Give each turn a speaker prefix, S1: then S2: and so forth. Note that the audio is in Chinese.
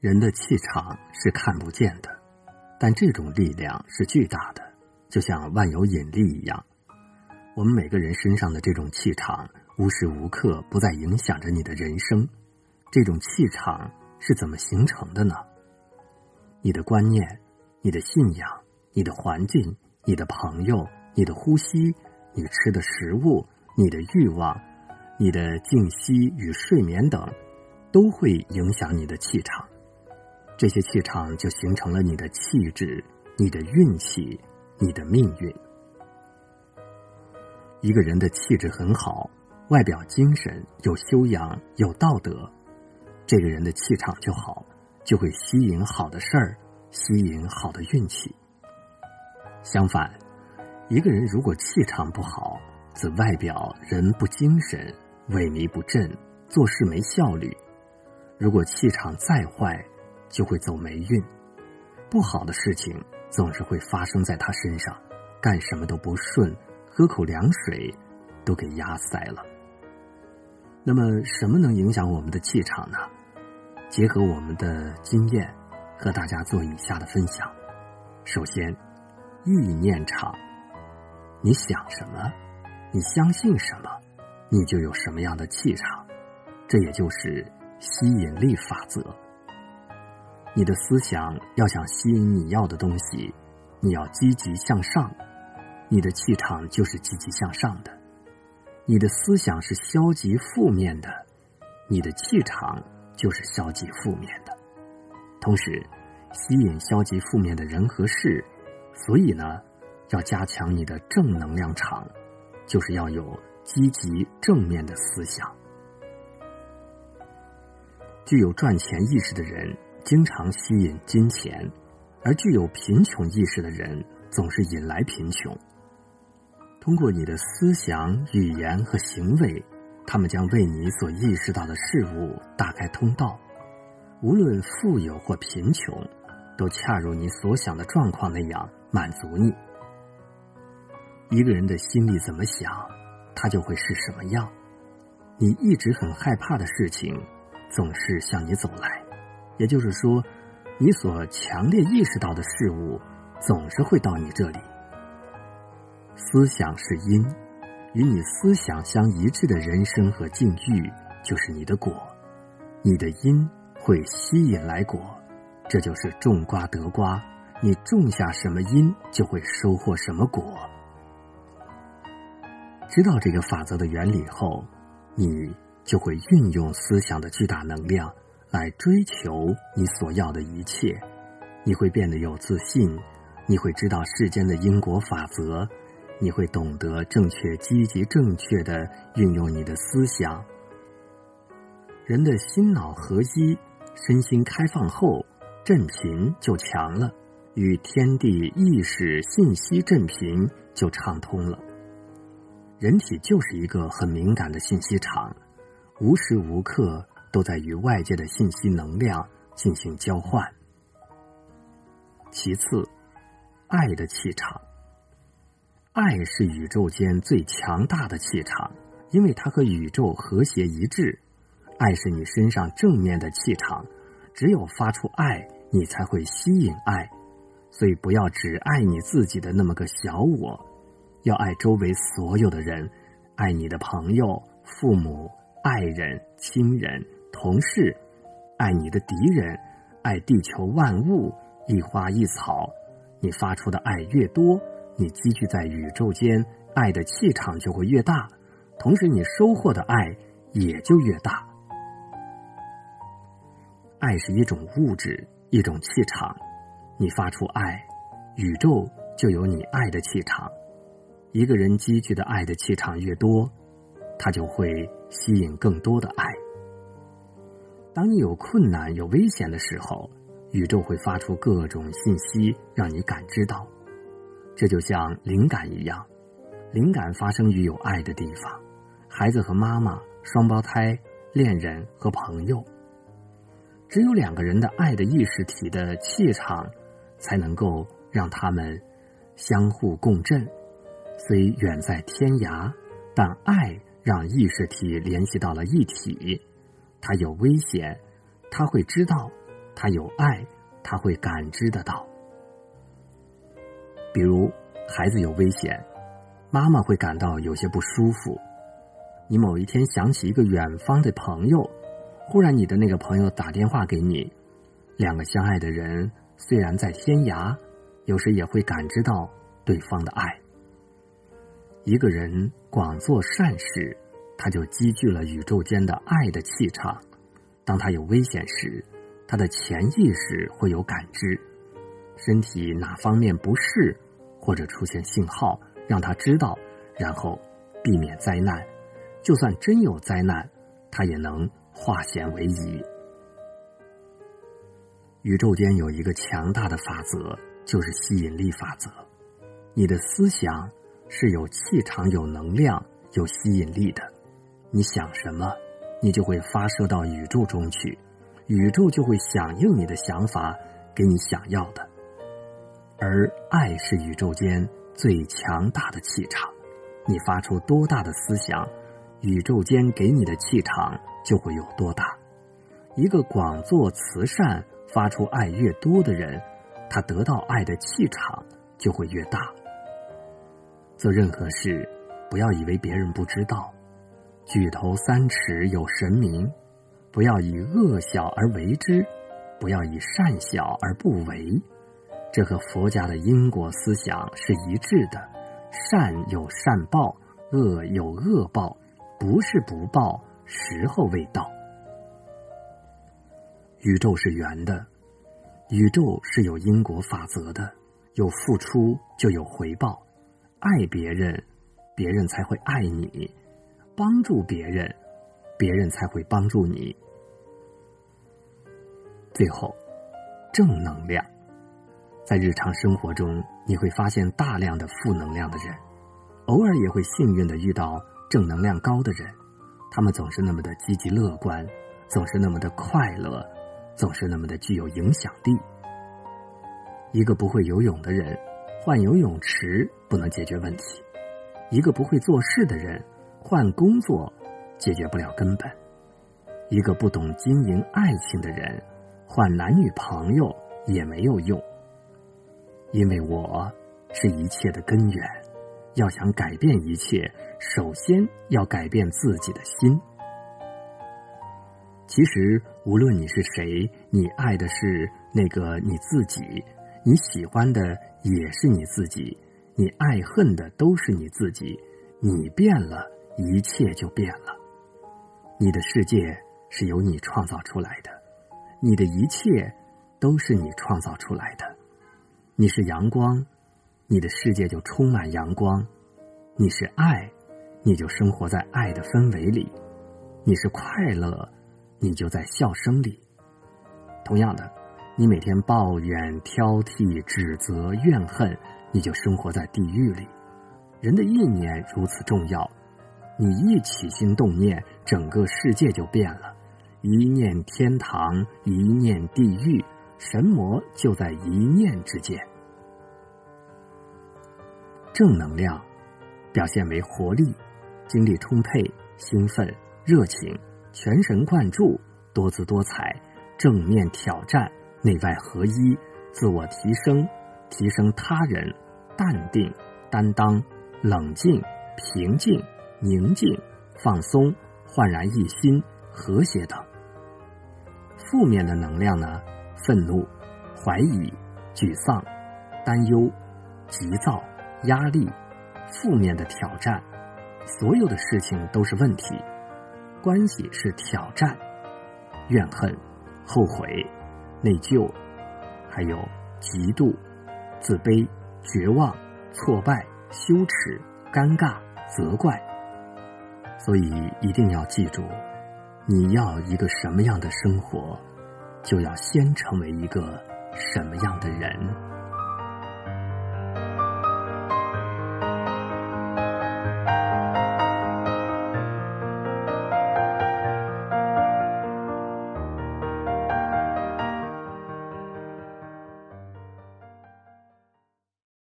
S1: 人的气场是看不见的，但这种力量是巨大的，就像万有引力一样。我们每个人身上的这种气场，无时无刻不在影响着你的人生。这种气场是怎么形成的呢？你的观念、你的信仰、你的环境、你的朋友、你的呼吸、你吃的食物、你的欲望、你的静息与睡眠等，都会影响你的气场。这些气场就形成了你的气质、你的运气、你的命运。一个人的气质很好，外表精神、有修养、有道德，这个人的气场就好，就会吸引好的事儿，吸引好的运气。相反，一个人如果气场不好，则外表人不精神、萎靡不振，做事没效率。如果气场再坏，就会走霉运，不好的事情总是会发生在他身上，干什么都不顺，喝口凉水都给压塞了。那么，什么能影响我们的气场呢？结合我们的经验，和大家做以下的分享。首先，意念场，你想什么，你相信什么，你就有什么样的气场，这也就是吸引力法则。你的思想要想吸引你要的东西，你要积极向上，你的气场就是积极向上的。你的思想是消极负面的，你的气场就是消极负面的。同时，吸引消极负面的人和事，所以呢，要加强你的正能量场，就是要有积极正面的思想。具有赚钱意识的人。经常吸引金钱，而具有贫穷意识的人总是引来贫穷。通过你的思想、语言和行为，他们将为你所意识到的事物打开通道。无论富有或贫穷，都恰如你所想的状况那样满足你。一个人的心里怎么想，他就会是什么样。你一直很害怕的事情，总是向你走来。也就是说，你所强烈意识到的事物，总是会到你这里。思想是因，与你思想相一致的人生和境遇，就是你的果。你的因会吸引来果，这就是种瓜得瓜。你种下什么因，就会收获什么果。知道这个法则的原理后，你就会运用思想的巨大能量。来追求你所要的一切，你会变得有自信，你会知道世间的因果法则，你会懂得正确、积极、正确的运用你的思想。人的心脑合一，身心开放后，振频就强了，与天地意识信息振频就畅通了。人体就是一个很敏感的信息场，无时无刻。都在与外界的信息能量进行交换。其次，爱的气场，爱是宇宙间最强大的气场，因为它和宇宙和谐一致。爱是你身上正面的气场，只有发出爱，你才会吸引爱。所以，不要只爱你自己的那么个小我，要爱周围所有的人，爱你的朋友、父母、爱人、亲人。同事，爱你的敌人，爱地球万物，一花一草。你发出的爱越多，你积聚在宇宙间爱的气场就会越大，同时你收获的爱也就越大。爱是一种物质，一种气场。你发出爱，宇宙就有你爱的气场。一个人积聚的爱的气场越多，他就会吸引更多的爱。当你有困难、有危险的时候，宇宙会发出各种信息让你感知到。这就像灵感一样，灵感发生于有爱的地方。孩子和妈妈、双胞胎、恋人和朋友，只有两个人的爱的意识体的气场，才能够让他们相互共振。虽远在天涯，但爱让意识体联系到了一体。他有危险，他会知道，他有爱，他会感知得到。比如孩子有危险，妈妈会感到有些不舒服。你某一天想起一个远方的朋友，忽然你的那个朋友打电话给你，两个相爱的人虽然在天涯，有时也会感知到对方的爱。一个人广做善事，他就积聚了宇宙间的爱的气场。当他有危险时，他的潜意识会有感知，身体哪方面不适，或者出现信号，让他知道，然后避免灾难。就算真有灾难，他也能化险为夷。宇宙间有一个强大的法则，就是吸引力法则。你的思想是有气场、有能量、有吸引力的。你想什么，你就会发射到宇宙中去，宇宙就会响应你的想法，给你想要的。而爱是宇宙间最强大的气场，你发出多大的思想。宇宙间给你的气场就会有多大。一个广做慈善、发出爱越多的人，他得到爱的气场就会越大。做任何事，不要以为别人不知道。举头三尺有神明，不要以恶小而为之，不要以善小而不为。这和佛家的因果思想是一致的。善有善报，恶有恶报。不是不报，时候未到。宇宙是圆的，宇宙是有因果法则的，有付出就有回报。爱别人，别人才会爱你；帮助别人，别人才会帮助你。最后，正能量，在日常生活中，你会发现大量的负能量的人，偶尔也会幸运的遇到。正能量高的人，他们总是那么的积极乐观，总是那么的快乐，总是那么的具有影响力。一个不会游泳的人，换游泳池不能解决问题；一个不会做事的人，换工作解决不了根本；一个不懂经营爱情的人，换男女朋友也没有用。因为我是一切的根源。要想改变一切，首先要改变自己的心。其实，无论你是谁，你爱的是那个你自己，你喜欢的也是你自己，你爱恨的都是你自己。你变了，一切就变了。你的世界是由你创造出来的，你的一切都是你创造出来的。你是阳光。你的世界就充满阳光，你是爱，你就生活在爱的氛围里；你是快乐，你就在笑声里。同样的，你每天抱怨、挑剔、指责、怨恨，你就生活在地狱里。人的意念如此重要，你一起心动念，整个世界就变了。一念天堂，一念地狱，神魔就在一念之间。正能量表现为活力、精力充沛、兴奋、热情、全神贯注、多姿多彩、正面挑战、内外合一、自我提升、提升他人、淡定、担当、冷静、平静、宁静、放松、焕然一新、和谐等。负面的能量呢？愤怒、怀疑、沮丧、担忧、急躁。压力、负面的挑战，所有的事情都是问题；关系是挑战，怨恨、后悔、内疚，还有嫉妒、自卑、绝望、挫败、羞耻、尴尬、责怪。所以一定要记住，你要一个什么样的生活，就要先成为一个什么样的人。